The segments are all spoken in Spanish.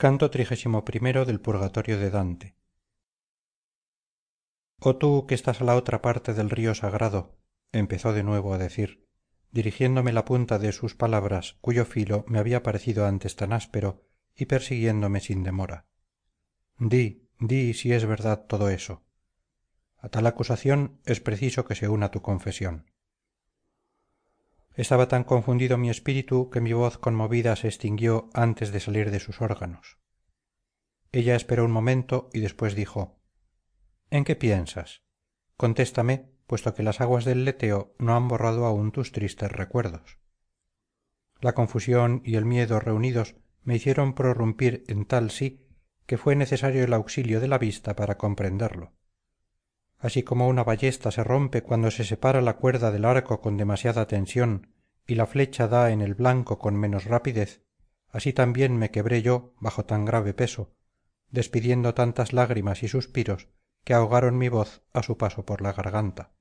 canto del purgatorio de dante. Oh tú que estás a la otra parte del río sagrado empezó de nuevo a decir dirigiéndome la punta de sus palabras cuyo filo me había parecido antes tan áspero y persiguiéndome sin demora. Di di si es verdad todo eso. A tal acusación es preciso que se una tu confesión estaba tan confundido mi espíritu que mi voz conmovida se extinguió antes de salir de sus órganos. Ella esperó un momento y después dijo en qué piensas contéstame puesto que las aguas del leteo no han borrado aún tus tristes recuerdos. La confusión y el miedo reunidos me hicieron prorrumpir en tal sí que fue necesario el auxilio de la vista para comprenderlo así como una ballesta se rompe cuando se separa la cuerda del arco con demasiada tensión y la flecha da en el blanco con menos rapidez así también me quebré yo bajo tan grave peso despidiendo tantas lágrimas y suspiros que ahogaron mi voz a su paso por la garganta.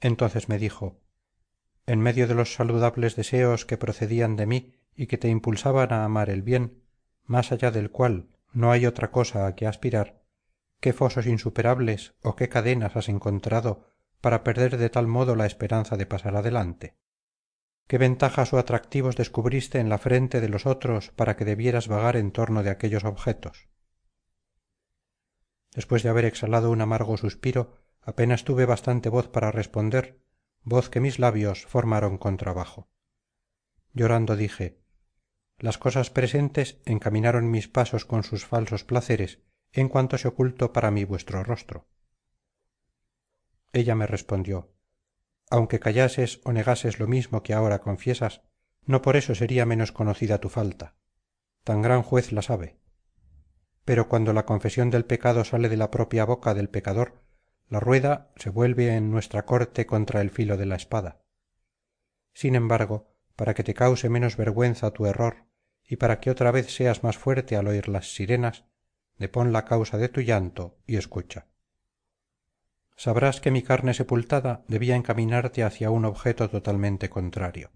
Entonces me dijo en medio de los saludables deseos que procedían de mí y que te impulsaban a amar el bien más allá del cual no hay otra cosa a que aspirar qué fosos insuperables o qué cadenas has encontrado para perder de tal modo la esperanza de pasar adelante qué ventajas o atractivos descubriste en la frente de los otros para que debieras vagar en torno de aquellos objetos después de haber exhalado un amargo suspiro apenas tuve bastante voz para responder voz que mis labios formaron con trabajo. Llorando dije las cosas presentes encaminaron mis pasos con sus falsos placeres en cuanto se ocultó para mí vuestro rostro. Ella me respondió aunque callases o negases lo mismo que ahora confiesas no por eso sería menos conocida tu falta. Tan gran juez la sabe. Pero cuando la confesión del pecado sale de la propia boca del pecador la rueda se vuelve en nuestra corte contra el filo de la espada. Sin embargo para que te cause menos vergüenza tu error y para que otra vez seas más fuerte al oír las sirenas depón la causa de tu llanto y escucha. Sabrás que mi carne sepultada debía encaminarte hacia un objeto totalmente contrario.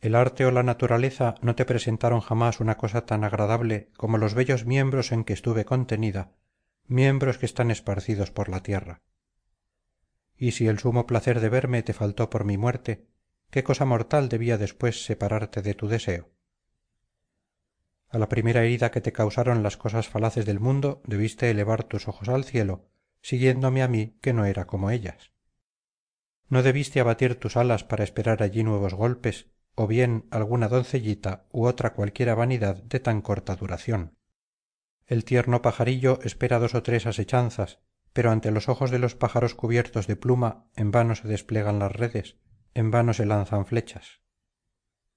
El arte o la naturaleza no te presentaron jamás una cosa tan agradable como los bellos miembros en que estuve contenida miembros que están esparcidos por la tierra. Y si el sumo placer de verme te faltó por mi muerte qué cosa mortal debía después separarte de tu deseo a la primera herida que te causaron las cosas falaces del mundo debiste elevar tus ojos al cielo siguiéndome a mí que no era como ellas. No debiste abatir tus alas para esperar allí nuevos golpes o bien alguna doncellita u otra cualquiera vanidad de tan corta duración el tierno pajarillo espera dos o tres asechanzas pero ante los ojos de los pájaros cubiertos de pluma en vano se despliegan las redes en vano se lanzan flechas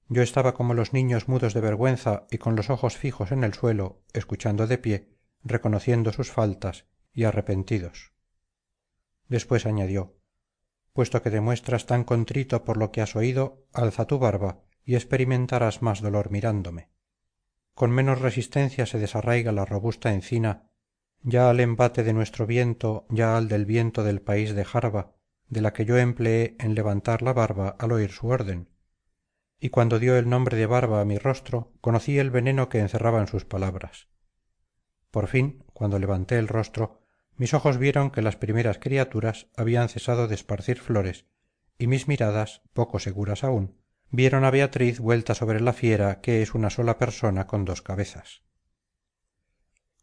yo estaba como los niños mudos de vergüenza y con los ojos fijos en el suelo escuchando de pie reconociendo sus faltas y arrepentidos. Después añadió puesto que demuestras tan contrito por lo que has oído alza tu barba y experimentarás más dolor mirándome. Con menos resistencia se desarraiga la robusta encina ya al embate de nuestro viento ya al del viento del país de jarba de la que yo empleé en levantar la barba al oír su orden y cuando dio el nombre de barba a mi rostro conocí el veneno que encerraban sus palabras. Por fin cuando levanté el rostro mis ojos vieron que las primeras criaturas habían cesado de esparcir flores y mis miradas poco seguras aún vieron a beatriz vuelta sobre la fiera que es una sola persona con dos cabezas.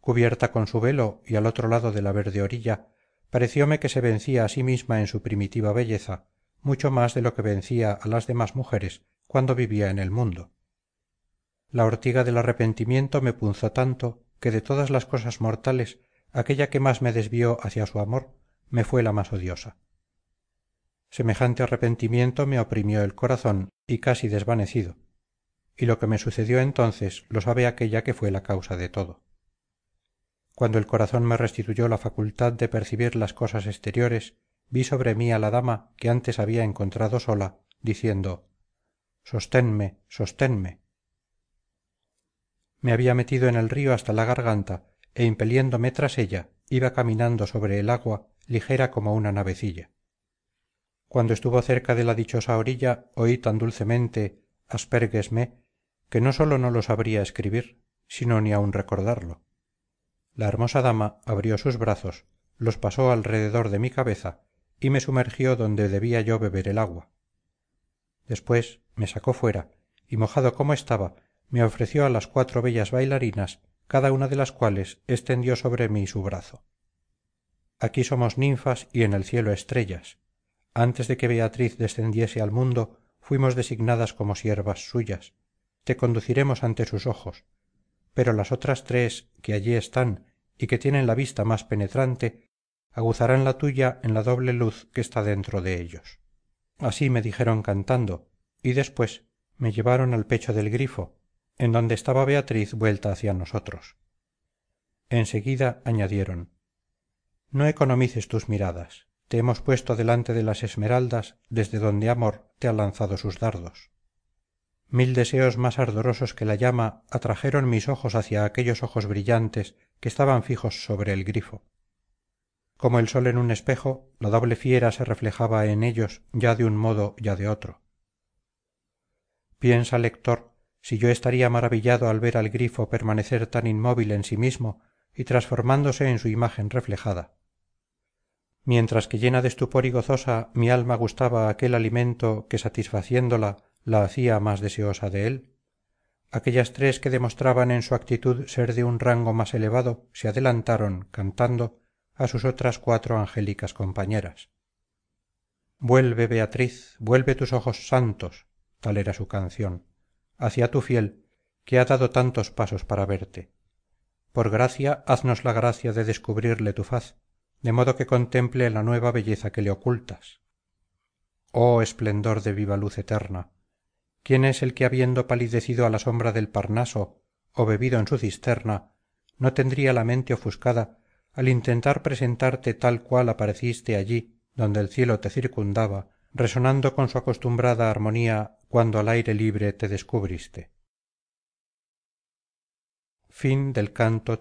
Cubierta con su velo y al otro lado de la verde orilla parecióme que se vencía a sí misma en su primitiva belleza mucho más de lo que vencía a las demás mujeres cuando vivía en el mundo. La ortiga del arrepentimiento me punzó tanto que de todas las cosas mortales aquella que más me desvió hacia su amor me fue la más odiosa. Semejante arrepentimiento me oprimió el corazón y casi desvanecido y lo que me sucedió entonces lo sabe aquella que fue la causa de todo. Cuando el corazón me restituyó la facultad de percibir las cosas exteriores vi sobre mí a la dama que antes había encontrado sola diciendo sosténme sosténme. Me había metido en el río hasta la garganta e impeliéndome tras ella iba caminando sobre el agua ligera como una navecilla. Cuando estuvo cerca de la dichosa orilla oí tan dulcemente aspergesme que no sólo no lo sabría escribir sino ni aun recordarlo. La hermosa dama abrió sus brazos los pasó alrededor de mi cabeza y me sumergió donde debía yo beber el agua después me sacó fuera y mojado como estaba me ofreció a las cuatro bellas bailarinas cada una de las cuales extendió sobre mí su brazo. Aquí somos ninfas y en el cielo estrellas. Antes de que beatriz descendiese al mundo fuimos designadas como siervas suyas. Te conduciremos ante sus ojos. Pero las otras tres que allí están y que tienen la vista más penetrante aguzarán la tuya en la doble luz que está dentro de ellos así me dijeron cantando y después me llevaron al pecho del grifo en donde estaba beatriz vuelta hacia nosotros. En seguida añadieron no economices tus miradas. Te hemos puesto delante de las esmeraldas desde donde amor te ha lanzado sus dardos. Mil deseos más ardorosos que la llama atrajeron mis ojos hacia aquellos ojos brillantes que estaban fijos sobre el grifo como el sol en un espejo la doble fiera se reflejaba en ellos ya de un modo ya de otro. Piensa lector si yo estaría maravillado al ver al grifo permanecer tan inmóvil en sí mismo y transformándose en su imagen reflejada. Mientras que llena de estupor y gozosa mi alma gustaba aquel alimento que satisfaciéndola la hacía más deseosa de él aquellas tres que demostraban en su actitud ser de un rango más elevado se adelantaron cantando a sus otras cuatro angélicas compañeras. Vuelve beatriz vuelve tus ojos santos tal era su canción hacia tu fiel que ha dado tantos pasos para verte. Por gracia haznos la gracia de descubrirle tu faz de modo que contemple la nueva belleza que le ocultas. Oh esplendor de viva luz eterna quién es el que habiendo palidecido a la sombra del parnaso o bebido en su cisterna no tendría la mente ofuscada al intentar presentarte tal cual apareciste allí donde el cielo te circundaba resonando con su acostumbrada armonía cuando al aire libre te descubriste. Canto